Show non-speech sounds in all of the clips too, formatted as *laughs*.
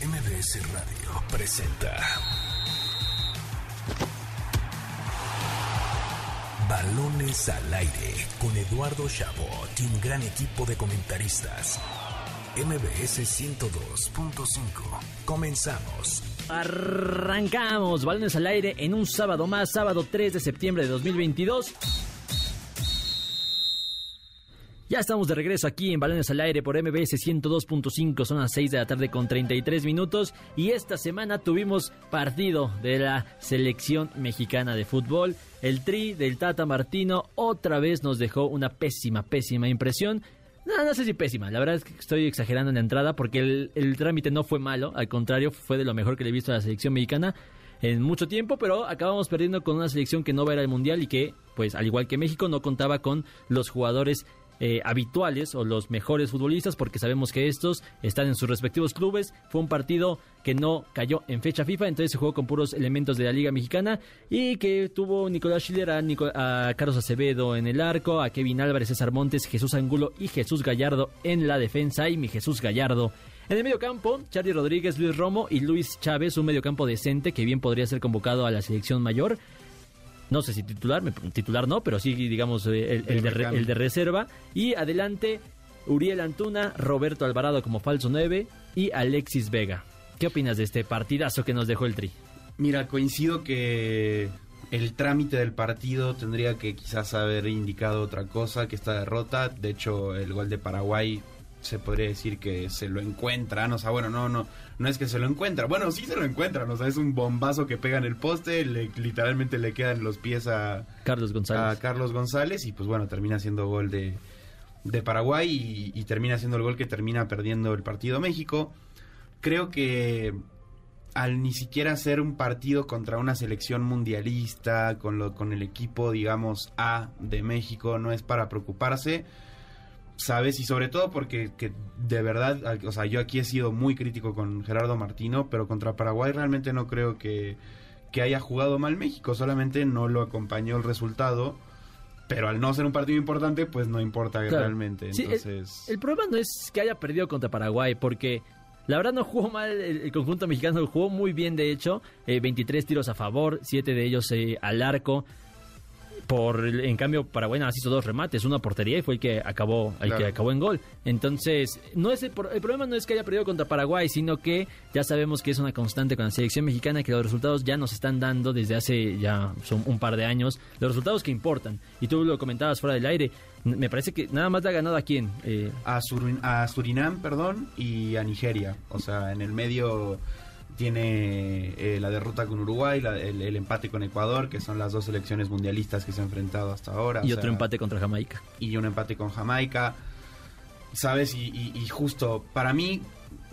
MBS Radio presenta Balones al aire con Eduardo Chabot y un gran equipo de comentaristas. MBS 102.5. Comenzamos. Arrancamos balones al aire en un sábado más, sábado 3 de septiembre de 2022. Estamos de regreso aquí en Balones al Aire por MBS 102.5, son las 6 de la tarde con 33 minutos y esta semana tuvimos partido de la selección mexicana de fútbol. El tri del Tata Martino otra vez nos dejó una pésima, pésima impresión. No, no sé si pésima, la verdad es que estoy exagerando en la entrada porque el, el trámite no fue malo, al contrario, fue de lo mejor que le he visto a la selección mexicana en mucho tiempo, pero acabamos perdiendo con una selección que no va a ir al Mundial y que, pues al igual que México, no contaba con los jugadores eh, habituales o los mejores futbolistas porque sabemos que estos están en sus respectivos clubes. Fue un partido que no cayó en fecha FIFA, entonces se jugó con puros elementos de la Liga Mexicana y que tuvo Nicolás Schiller a, Carlos Acevedo en el arco, a Kevin Álvarez, César Montes, Jesús Angulo y Jesús Gallardo en la defensa y mi Jesús Gallardo. En el medio campo, Charlie Rodríguez, Luis Romo y Luis Chávez, un medio campo decente que bien podría ser convocado a la selección mayor no sé si titular, titular no, pero sí, digamos, eh, el, de, reserva. Y adelante, Uriel Antuna, Roberto Alvarado como falso 9 y Alexis Vega. ¿Qué opinas de este partidazo que nos dejó el Tri? Mira, coincido que el trámite del partido tendría que quizás haber indicado otra cosa que esta derrota. De hecho, el gol de Paraguay se podría decir que se lo encuentran, o sea, bueno, no, no, no es que se lo encuentra, bueno, sí se lo encuentran, o sea, es un bombazo que pega en el poste, literalmente le quedan los pies a Carlos González. A Carlos González y pues bueno, termina siendo gol de, de Paraguay y, termina siendo el gol que termina perdiendo el partido México. Creo que al ni siquiera ser un partido contra una selección mundialista, con, lo, con el equipo, digamos, A de México, no es para preocuparse ¿sabes? Y sobre todo porque que de verdad, o sea, yo aquí he sido muy crítico con Gerardo Martino, pero contra Paraguay realmente no creo que, que haya jugado mal México, solamente no lo acompañó el resultado. Pero al no ser un partido importante, pues no importa realmente. Entonces... el, problema no es que haya perdido contra Paraguay, porque la verdad no jugó mal el, conjunto mexicano, jugó muy bien de hecho, 23 eh, tiros a favor, 7 de ellos eh, al arco, por en cambio Paraguay nada hizo dos remates, una portería y fue el que acabó el que acabó en gol. Entonces, no es el, problema no es que haya perdido contra Paraguay, sino que ya sabemos que es una constante con la selección mexicana que los resultados ya nos están dando desde hace ya son un par de años, los resultados que importan. Y tú lo comentabas fuera del aire, me parece que nada más le ha ganado a quién? Eh, a, a Surinam, perdón, y a Nigeria. O sea, en el medio tiene eh, la derrota con Uruguay, el, empate con Ecuador, que son las dos selecciones mundialistas que se han enfrentado hasta ahora. Y otro empate contra Jamaica. Y un empate con Jamaica. ¿Sabes? Y, justo, para mí,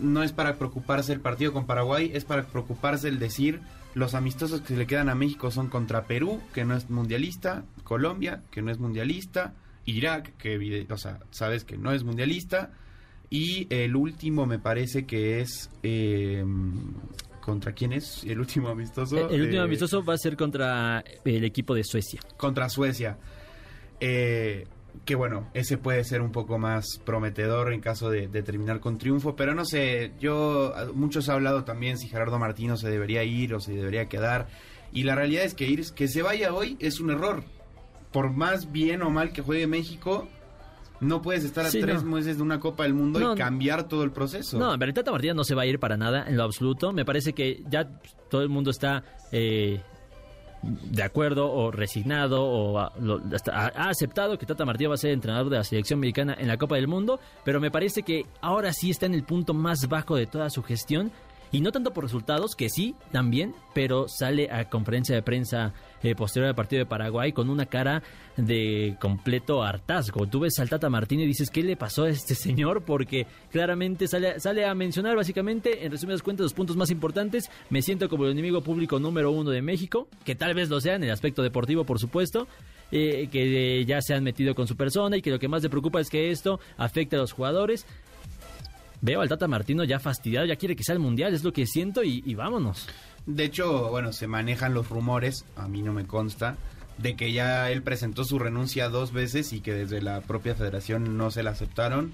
no es para preocuparse el partido con Paraguay, es para preocuparse el decir, los amistosos que le quedan a México son contra Perú, que no es mundialista, Colombia, que no es mundialista, Irak, que, o sea, sabes que no es mundialista, y el último me parece que es... Eh, ¿Contra quién es el último amistoso? El, último eh, amistoso va a ser contra el equipo de Suecia. Contra Suecia. Eh, que bueno, ese puede ser un poco más prometedor en caso de, terminar con triunfo, pero no sé, yo, muchos han hablado también si Gerardo Martino se debería ir o se debería quedar, y la realidad es que ir, que se vaya hoy es un error. Por más bien o mal que juegue México, no puedes estar a tres meses de una Copa del Mundo y cambiar todo el proceso. No, en verdad Martínez no se va a ir para nada, en lo absoluto. Me parece que ya todo el mundo está eh, de acuerdo o resignado o ha, aceptado que Tata Martino va a ser entrenador de la selección mexicana en la Copa del Mundo, pero me parece que ahora sí está en el punto más bajo de toda su gestión y no tanto por resultados, que sí, también, pero sale a conferencia de prensa eh, posterior al partido de Paraguay con una cara de completo hartazgo. Tú ves al Tata Martín y dices, ¿qué le pasó a este señor? Porque claramente sale, sale a mencionar básicamente, en resumidas cuentas, los puntos más importantes. Me siento como el enemigo público número uno de México, que tal vez lo sea en el aspecto deportivo, por supuesto. Eh, que ya se han metido con su persona y que lo que más le preocupa es que esto afecte a los jugadores. Veo al Tata Martino ya fastidiado, ya quiere que sea el mundial, es lo que siento y, vámonos. De hecho, bueno, se manejan los rumores, a mí no me consta, de que ya él presentó su renuncia dos veces y que desde la propia federación no se la aceptaron.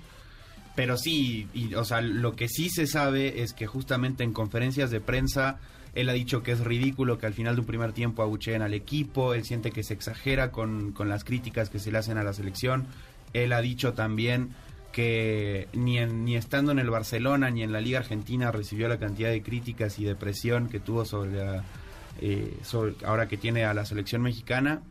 Pero sí, y, o sea, lo que sí se sabe es que justamente en conferencias de prensa él ha dicho que es ridículo que al final de un primer tiempo abucheen al equipo, él siente que se exagera con, con las críticas que se le hacen a la selección. Él ha dicho también que ni, ni estando en el Barcelona ni en la Liga Argentina recibió la cantidad de críticas y de presión que tuvo sobre, eh, sobre ahora que tiene a la selección mexicana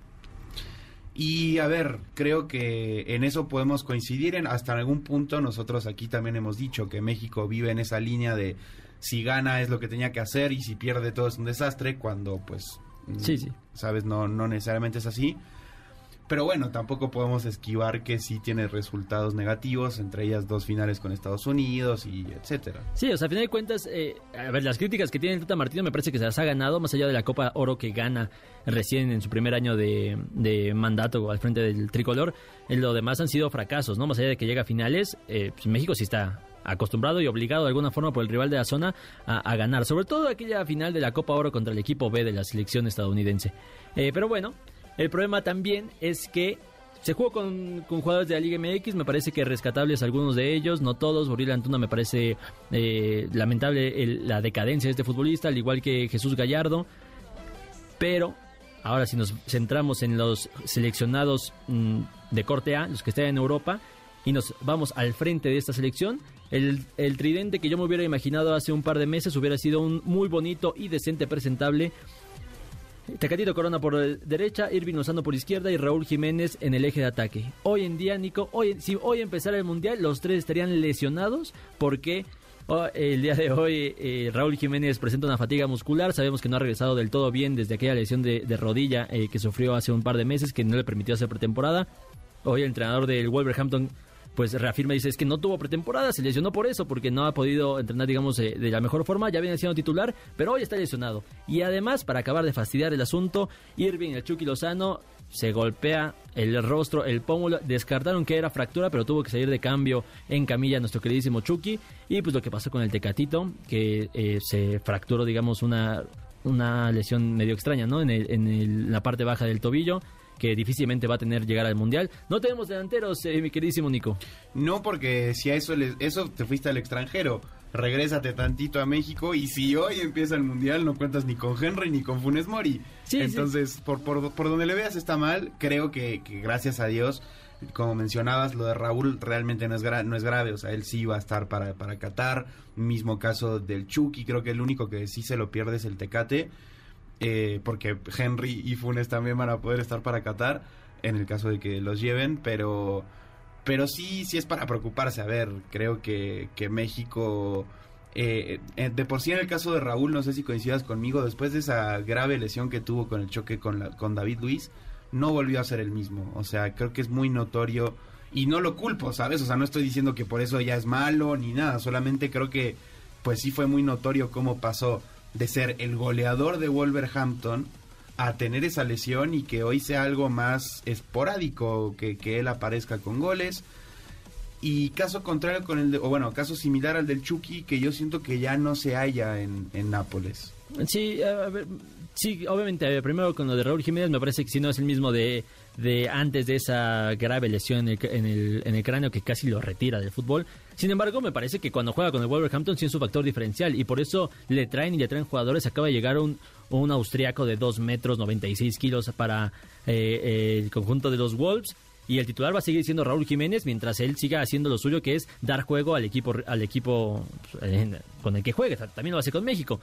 y a ver, creo que en eso podemos coincidir. En, hasta en algún punto nosotros aquí también hemos dicho que México vive en esa línea de si gana es lo que tenía que hacer y si pierde todo es un desastre, cuando pues, sí, sí. sabes, no, no necesariamente es así. Pero bueno, tampoco podemos esquivar que sí tiene resultados negativos, entre ellas dos finales con Estados Unidos y etcétera. Sí, o sea, a final de cuentas, eh, a ver, las críticas que tiene el Tata Martino me parece que se las ha ganado, más allá de la Copa Oro que gana recién en su primer año de, mandato al frente del tricolor. Lo demás han sido fracasos, ¿no? Más allá de que llega a finales, eh, pues México sí está acostumbrado y obligado de alguna forma por el rival de la zona a, a, ganar, sobre todo aquella final de la Copa Oro contra el equipo B de la selección estadounidense. Eh, pero bueno, el problema también es que se jugó con, jugadores de la Liga MX, me parece que rescatables algunos de ellos, no todos. Boril Antuna me parece eh, lamentable la decadencia de este futbolista, al igual que Jesús Gallardo. Pero ahora si nos centramos en los seleccionados mm, de corte A, los que están en Europa, y nos vamos al frente de esta selección, el, el, tridente que yo me hubiera imaginado hace un par de meses hubiera sido un muy bonito y decente presentable Tecatito Corona por derecha, Irving Lozano por izquierda y Raúl Jiménez en el eje de ataque. Hoy en día, Nico, hoy, si hoy empezara el Mundial, los tres estarían lesionados porque oh, el día de hoy eh, Raúl Jiménez presenta una fatiga muscular. Sabemos que no ha regresado del todo bien desde aquella lesión de, rodilla eh, que sufrió hace un par de meses que no le permitió hacer pretemporada. Hoy el entrenador del Wolverhampton pues reafirma y dice es que no tuvo pretemporada, se lesionó por eso, porque no ha podido entrenar, digamos, de, la mejor forma, ya viene siendo titular, pero hoy está lesionado. Y además, para acabar de fastidiar el asunto, Irving, el Chucky Lozano, se golpea el rostro, el pómulo, descartaron que era fractura, pero tuvo que salir de cambio en camilla nuestro queridísimo Chucky, y pues lo que pasó con el Tecatito, que eh, se fracturó, digamos, una, una lesión medio extraña, ¿no? En, en la parte baja del tobillo que difícilmente va a tener llegar al Mundial. No tenemos delanteros, eh, mi queridísimo Nico. No, porque si a eso, eso te fuiste al extranjero, regrésate tantito a México y si hoy empieza el Mundial no cuentas ni con Henry ni con Funes Mori. Entonces, Por, por, por, donde le veas está mal, creo que, gracias a Dios como mencionabas, lo de Raúl realmente no es, no es grave, o sea, él sí va a estar para, para Qatar, mismo caso del Chucky, creo que el único que sí se lo pierde es el Tecate, eh, porque Henry y Funes también van a poder estar para Qatar en el caso de que los lleven, pero pero sí sí es para preocuparse. A ver, creo que, que México eh, eh, de por sí en el caso de Raúl, no sé si coincidas conmigo, después de esa grave lesión que tuvo con el choque con, la, con David Luis, no volvió a ser el mismo. O sea, creo que es muy notorio y no lo culpo, ¿sabes? O sea, no estoy diciendo que por eso ya es malo ni nada, solamente creo que pues sí fue muy notorio cómo pasó de ser el goleador de Wolverhampton a tener esa lesión y que hoy sea algo más esporádico, que, que él aparezca con goles. Y caso contrario con el de, o bueno, caso similar al del Chucky, que yo siento que ya no se halla en, en Nápoles. Sí, a ver, Sí, obviamente, primero con lo de Raúl Jiménez me parece que si no es el mismo de, de antes de esa grave lesión en el, en, el, cráneo que casi lo retira del fútbol. Sin embargo, me parece que cuando juega con el Wolverhampton sí es un factor diferencial y por eso le traen y le traen jugadores. Acaba de llegar un, un austriaco de 2 metros 96 kilos para eh, el conjunto de los Wolves y el titular va a seguir siendo Raúl Jiménez mientras él siga haciendo lo suyo que es dar juego al equipo al equipo eh, con el que juegue también lo hace con México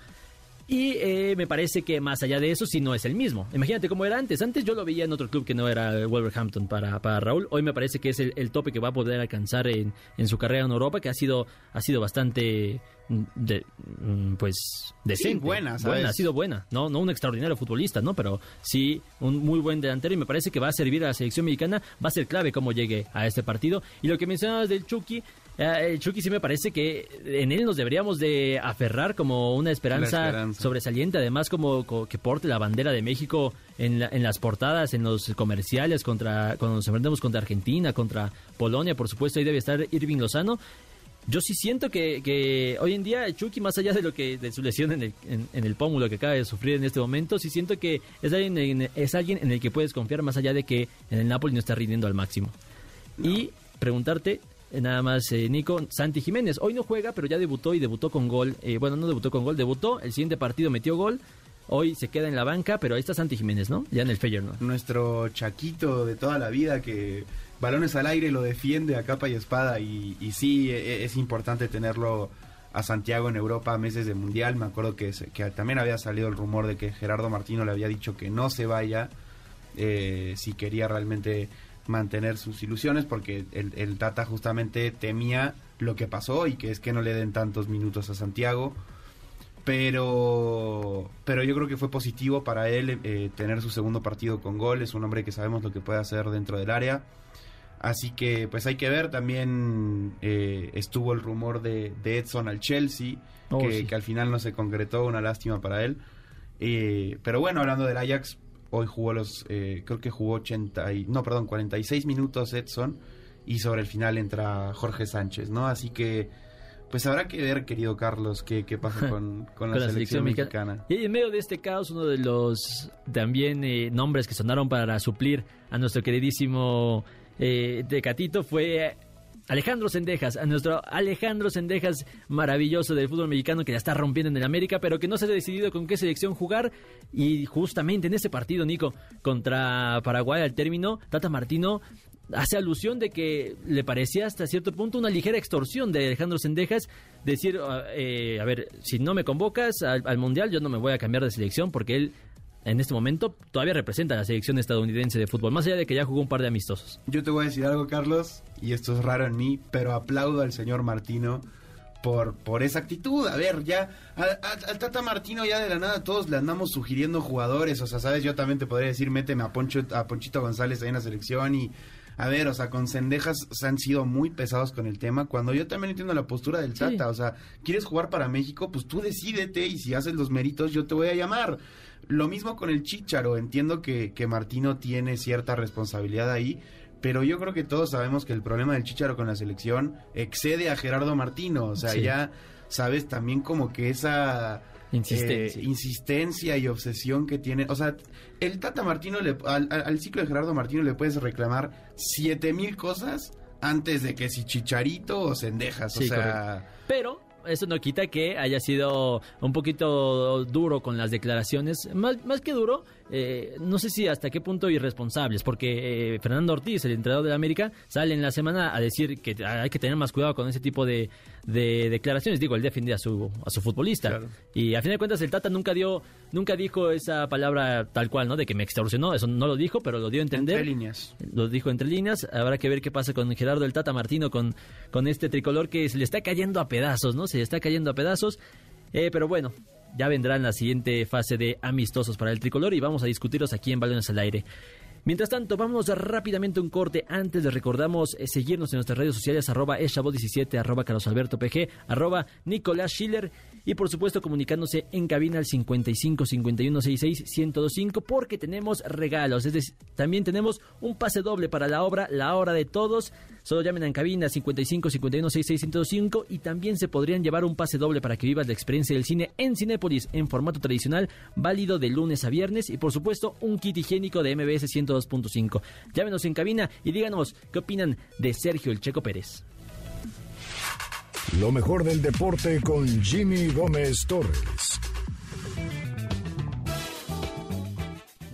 y eh, me parece que más allá de eso, sí no es el mismo. Imagínate cómo era antes. Antes yo lo veía en otro club que no era Wolverhampton para, para Raúl. Hoy me parece que es el, tope que va a poder alcanzar en, en, su carrera en Europa, que ha sido, ha sido bastante de, mm, pues decente. buena, ha sido buena, no no un extraordinario futbolista, ¿no? Pero sí un muy buen delantero y me parece que va a servir a la selección mexicana, va a ser clave cómo llegue a este partido. Y lo que mencionabas del Chucky, eh, el Chucky sí me parece que en él nos deberíamos de aferrar como una esperanza, sobresaliente, además como, que porte la bandera de México en, en las portadas, en los comerciales, contra cuando nos enfrentemos contra Argentina, contra Polonia, por supuesto, ahí debe estar Irving Lozano. Yo sí siento que, hoy en día Chucky, más allá de lo que de su lesión en el, en, el pómulo que acaba de sufrir en este momento, sí siento que es alguien, en, es alguien en el que puedes confiar más allá de que en el Napoli no está rindiendo al máximo. Y preguntarte eh, nada más eh, Nico Santi Jiménez. Hoy no juega, pero ya debutó y debutó con gol. Eh, bueno, no debutó con gol, debutó. El siguiente partido metió gol. Hoy se queda en la banca, pero ahí está Santi Jiménez, ¿no? Ya en el Feyenoord. Nuestro chaquito de toda la vida que balones al aire lo defiende a capa y espada y, y sí e, e, es importante tenerlo a Santiago en Europa meses de mundial. Me acuerdo que, que también había salido el rumor de que Gerardo Martino le había dicho que no se vaya eh, si quería realmente mantener sus ilusiones porque el, el, Tata justamente temía lo que pasó y que es que no le den tantos minutos a Santiago. Pero pero yo creo que fue positivo para él eh, tener su segundo partido con gol. Es un hombre que sabemos lo que puede hacer dentro del área. Así que pues hay que ver. También eh, estuvo el rumor de, de, Edson al Chelsea oh, que, sí. que, al final no se concretó. Una lástima para él. Eh, pero bueno hablando del Ajax hoy jugó los eh, creo que jugó 80 y, no perdón 46 minutos Edson y sobre el final entra Jorge Sánchez no así que pues habrá que ver, querido Carlos, qué, qué pasa *laughs* con, con, la, con la, selección, selección mexicana. Y en medio de este caos, uno de los también eh, nombres que sonaron para suplir a nuestro queridísimo eh, Tecatito fue Alejandro Sendejas, a nuestro Alejandro Sendejas maravilloso del fútbol mexicano que ya está rompiendo en el América, pero que no se ha decidido con qué selección jugar. Y justamente en ese partido, Nico, contra Paraguay al término, Tata Martino hace alusión de que le parecía hasta cierto punto una ligera extorsión de Alejandro Sendejas decir, eh, a ver, si no me convocas al, al, Mundial yo no me voy a cambiar de selección porque él en este momento todavía representa a la selección estadounidense de fútbol, más allá de que ya jugó un par de amistosos. Yo te voy a decir algo, Carlos, y esto es raro en mí, pero aplaudo al señor Martino por, por esa actitud. A ver, ya al Tata Martino ya de la nada todos le andamos sugiriendo jugadores. O sea, sabes, yo también te podría decir, méteme a, Poncho, a Ponchito González ahí en la selección y a ver, o sea, con Cendejas se han sido muy pesados con el tema, cuando yo también entiendo la postura del Tata, sí. o sea, quieres jugar para México, pues tú decídete y si haces los méritos yo te voy a llamar. Lo mismo con el Chicharo, entiendo que, que Martino tiene cierta responsabilidad ahí, pero yo creo que todos sabemos que el problema del Chicharo con la selección excede a Gerardo Martino, o sea, sí. ya sabes también como que esa Insistencia. Eh, insistencia y obsesión que tiene. O sea, el Tata Martino, le, al, al, ciclo de Gerardo Martino le puedes reclamar siete mil cosas antes de que si Chicharito o Cendejas. Sí, o sea. Correcto. Pero eso no quita que haya sido un poquito duro con las declaraciones. Más, más que duro, eh, no sé si hasta qué punto irresponsables, porque eh, Fernando Ortiz, el entrenador de la América, sale en la semana a decir que hay que tener más cuidado con ese tipo de, de declaraciones. Digo, él defendía a su, a su futbolista. Claro. Y a fin de cuentas, el Tata nunca dio, nunca dijo esa palabra tal cual, ¿no? De que me extorsionó. Eso no lo dijo, pero lo dio a entender. Entre líneas. Lo dijo entre líneas. Habrá que ver qué pasa con Gerardo el Tata Martino, con, con este tricolor que se le está cayendo a pedazos, ¿no? Se le está cayendo a pedazos. Eh, pero bueno, ya vendrá en la siguiente fase de amistosos para el tricolor y vamos a discutirlos aquí en Balones al Aire. Mientras tanto, vamos rápidamente un corte. Antes les recordamos eh, seguirnos en nuestras redes sociales, arroba eshabot17, arroba carlosalbertopg, arroba Nicolás Schiller y por supuesto comunicándose en cabina al 55 51 66 1025 porque tenemos regalos. Es decir, también tenemos un pase doble para la obra La Hora de Todos. Solo llamen en cabina 55 51 66 1025 y también se podrían llevar un pase doble para que vivas la experiencia del cine en Cinépolis en formato tradicional, válido de lunes a viernes y por supuesto un kit higiénico de MBS 102.5. Llámenos en cabina y díganos qué opinan de Sergio El Checo Pérez. Lo mejor del deporte con Jimmy Gómez Torres.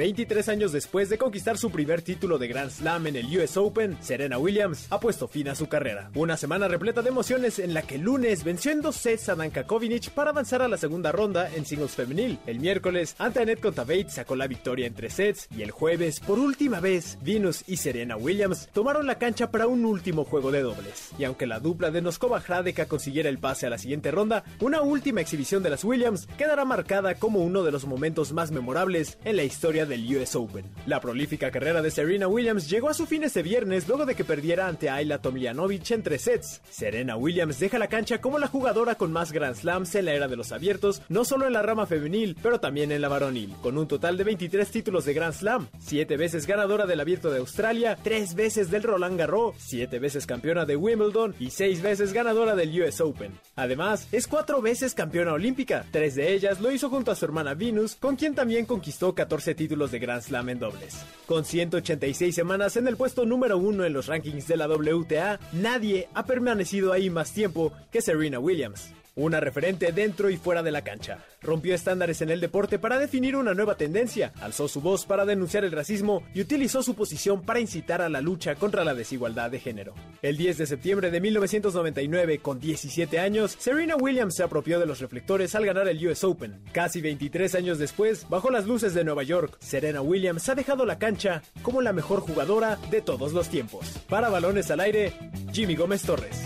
23 años después de conquistar su primer título de Grand Slam en el US Open, Serena Williams ha puesto fin a su carrera. Una semana repleta de emociones en la que el lunes venció en dos sets a Danka Kovinic para avanzar a la segunda ronda en singles femenil. El miércoles, ante Annette Kontaveit sacó la victoria en tres sets y el jueves, por última vez, Venus y Serena Williams tomaron la cancha para un último juego de dobles. Y aunque la dupla de Noskova Hradeka consiguiera el pase a la siguiente ronda, una última exhibición de las Williams quedará marcada como uno de los momentos más memorables en la historia del US Open. La prolífica carrera de Serena Williams llegó a su fin este viernes luego de que perdiera ante Ayla Tomljanovic en tres sets. Serena Williams deja la cancha como la jugadora con más Grand Slams en la era de los abiertos, no solo en la rama femenil, pero también en la varonil, con un total de 23 títulos de Grand Slam, 7 veces ganadora del Abierto de Australia, 3 veces del Roland Garros, 7 veces campeona de Wimbledon y 6 veces ganadora del US Open. Además, es 4 veces campeona olímpica, 3 de ellas lo hizo junto a su hermana Venus, con quien también conquistó 14 títulos títulos de Grand Slam en dobles. Con 186 semanas en el puesto número uno en los rankings de la WTA, nadie ha permanecido ahí más tiempo que Serena Williams. Una referente dentro y fuera de la cancha. Rompió estándares en el deporte para definir una nueva tendencia, alzó su voz para denunciar el racismo y utilizó su posición para incitar a la lucha contra la desigualdad de género. El 10 de septiembre de 1999, con 17 años, Serena Williams se apropió de los reflectores al ganar el US Open. Casi 23 años después, bajo las luces de Nueva York, Serena Williams ha dejado la cancha como la mejor jugadora de todos los tiempos. Para balones al aire, Jimmy Gómez Torres.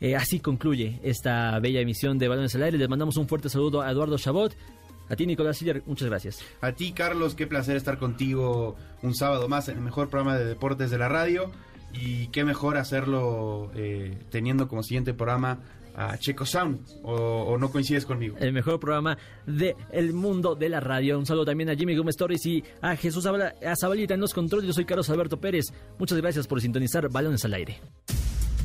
Eh, así concluye esta bella emisión de Balones al Aire. Les mandamos un fuerte saludo a Eduardo Chabot. A ti, Nicolás Siller, muchas gracias. A ti, Carlos, qué placer estar contigo un sábado más en el mejor programa de deportes de la radio. Y qué mejor hacerlo eh, teniendo como siguiente programa a Checo Sound. O, no coincides conmigo? El mejor programa del el mundo de la radio. Un saludo también a Jimmy Gómez Torres y a Jesús Zabalita en los controles. Yo soy Carlos Alberto Pérez. Muchas gracias por sintonizar Balones al Aire.